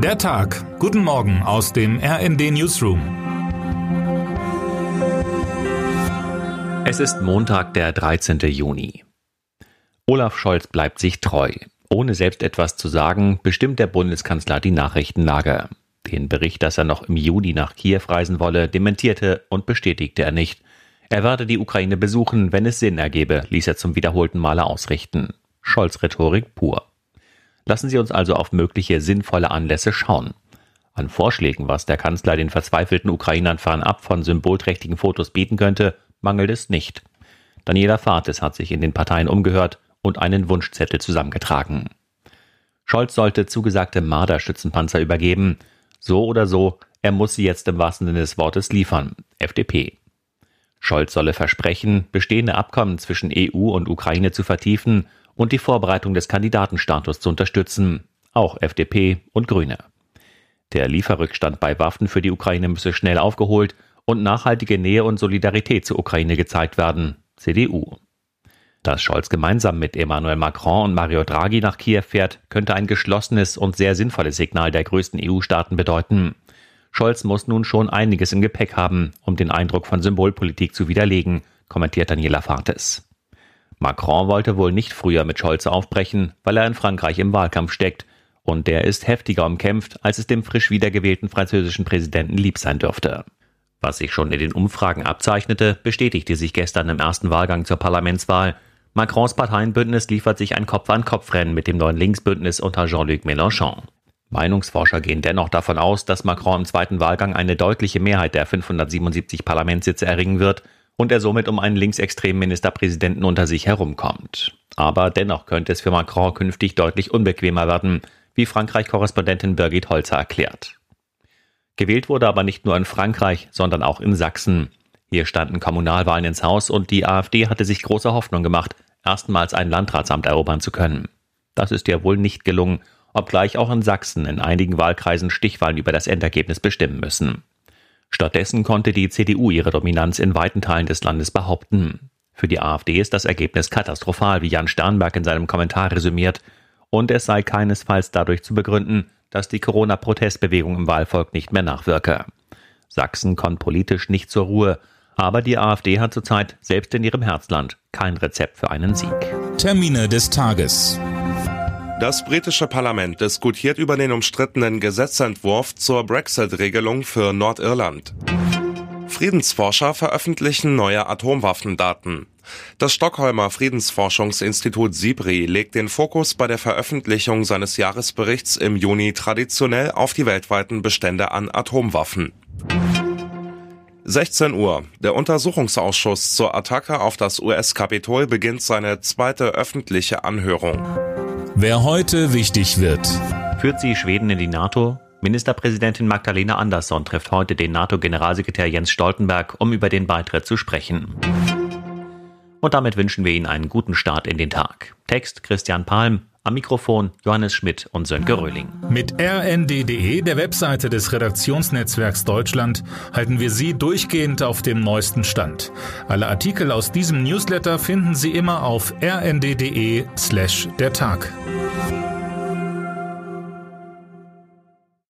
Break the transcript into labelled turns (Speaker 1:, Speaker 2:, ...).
Speaker 1: Der Tag. Guten Morgen aus dem RND Newsroom.
Speaker 2: Es ist Montag, der 13. Juni. Olaf Scholz bleibt sich treu. Ohne selbst etwas zu sagen, bestimmt der Bundeskanzler die Nachrichtenlage. Den Bericht, dass er noch im Juni nach Kiew reisen wolle, dementierte und bestätigte er nicht. Er werde die Ukraine besuchen, wenn es Sinn ergebe, ließ er zum wiederholten Male ausrichten. Scholz Rhetorik pur. Lassen Sie uns also auf mögliche sinnvolle Anlässe schauen. An Vorschlägen, was der Kanzler den verzweifelten Ukrainern fernab von symbolträchtigen Fotos bieten könnte, mangelt es nicht. Daniela Fates hat sich in den Parteien umgehört und einen Wunschzettel zusammengetragen. Scholz sollte zugesagte Marder-Schützenpanzer übergeben. So oder so, er muss sie jetzt im wahrsten Sinne des Wortes liefern. FDP. Scholz solle versprechen, bestehende Abkommen zwischen EU und Ukraine zu vertiefen und die Vorbereitung des Kandidatenstatus zu unterstützen, auch FDP und Grüne. Der Lieferrückstand bei Waffen für die Ukraine müsse schnell aufgeholt und nachhaltige Nähe und Solidarität zur Ukraine gezeigt werden, CDU. Dass Scholz gemeinsam mit Emmanuel Macron und Mario Draghi nach Kiew fährt, könnte ein geschlossenes und sehr sinnvolles Signal der größten EU-Staaten bedeuten. Scholz muss nun schon einiges im Gepäck haben, um den Eindruck von Symbolpolitik zu widerlegen, kommentiert Daniela Fartes. Macron wollte wohl nicht früher mit Scholz aufbrechen, weil er in Frankreich im Wahlkampf steckt, und der ist heftiger umkämpft, als es dem frisch wiedergewählten französischen Präsidenten lieb sein dürfte. Was sich schon in den Umfragen abzeichnete, bestätigte sich gestern im ersten Wahlgang zur Parlamentswahl. Macrons Parteienbündnis liefert sich ein Kopf-an-Kopf-Rennen mit dem neuen Linksbündnis unter Jean-Luc Mélenchon. Meinungsforscher gehen dennoch davon aus, dass Macron im zweiten Wahlgang eine deutliche Mehrheit der 577 Parlamentssitze erringen wird und er somit um einen linksextremen Ministerpräsidenten unter sich herumkommt. Aber dennoch könnte es für Macron künftig deutlich unbequemer werden, wie Frankreich-Korrespondentin Birgit Holzer erklärt. Gewählt wurde aber nicht nur in Frankreich, sondern auch in Sachsen. Hier standen Kommunalwahlen ins Haus und die AfD hatte sich große Hoffnung gemacht, erstmals ein Landratsamt erobern zu können. Das ist ja wohl nicht gelungen, obgleich auch in Sachsen in einigen Wahlkreisen Stichwahlen über das Endergebnis bestimmen müssen. Stattdessen konnte die CDU ihre Dominanz in weiten Teilen des Landes behaupten. Für die AfD ist das Ergebnis katastrophal, wie Jan Sternberg in seinem Kommentar resümiert, und es sei keinesfalls dadurch zu begründen, dass die Corona-Protestbewegung im Wahlvolk nicht mehr nachwirke. Sachsen kommt politisch nicht zur Ruhe, aber die AfD hat zurzeit selbst in ihrem Herzland kein Rezept für einen Sieg.
Speaker 1: Termine des Tages.
Speaker 3: Das britische Parlament diskutiert über den umstrittenen Gesetzentwurf zur Brexit-Regelung für Nordirland. Friedensforscher veröffentlichen neue Atomwaffendaten. Das Stockholmer Friedensforschungsinstitut SIBRI legt den Fokus bei der Veröffentlichung seines Jahresberichts im Juni traditionell auf die weltweiten Bestände an Atomwaffen. 16 Uhr. Der Untersuchungsausschuss zur Attacke auf das US-Kapitol beginnt seine zweite öffentliche Anhörung.
Speaker 1: Wer heute wichtig wird.
Speaker 2: Führt sie Schweden in die NATO? Ministerpräsidentin Magdalena Andersson trifft heute den NATO-Generalsekretär Jens Stoltenberg, um über den Beitritt zu sprechen. Und damit wünschen wir Ihnen einen guten Start in den Tag. Text Christian Palm, am Mikrofon Johannes Schmidt und Sönke Röhling.
Speaker 1: Mit rnd.de, der Webseite des Redaktionsnetzwerks Deutschland, halten wir Sie durchgehend auf dem neuesten Stand. Alle Artikel aus diesem Newsletter finden Sie immer auf rnd.de slash der Tag.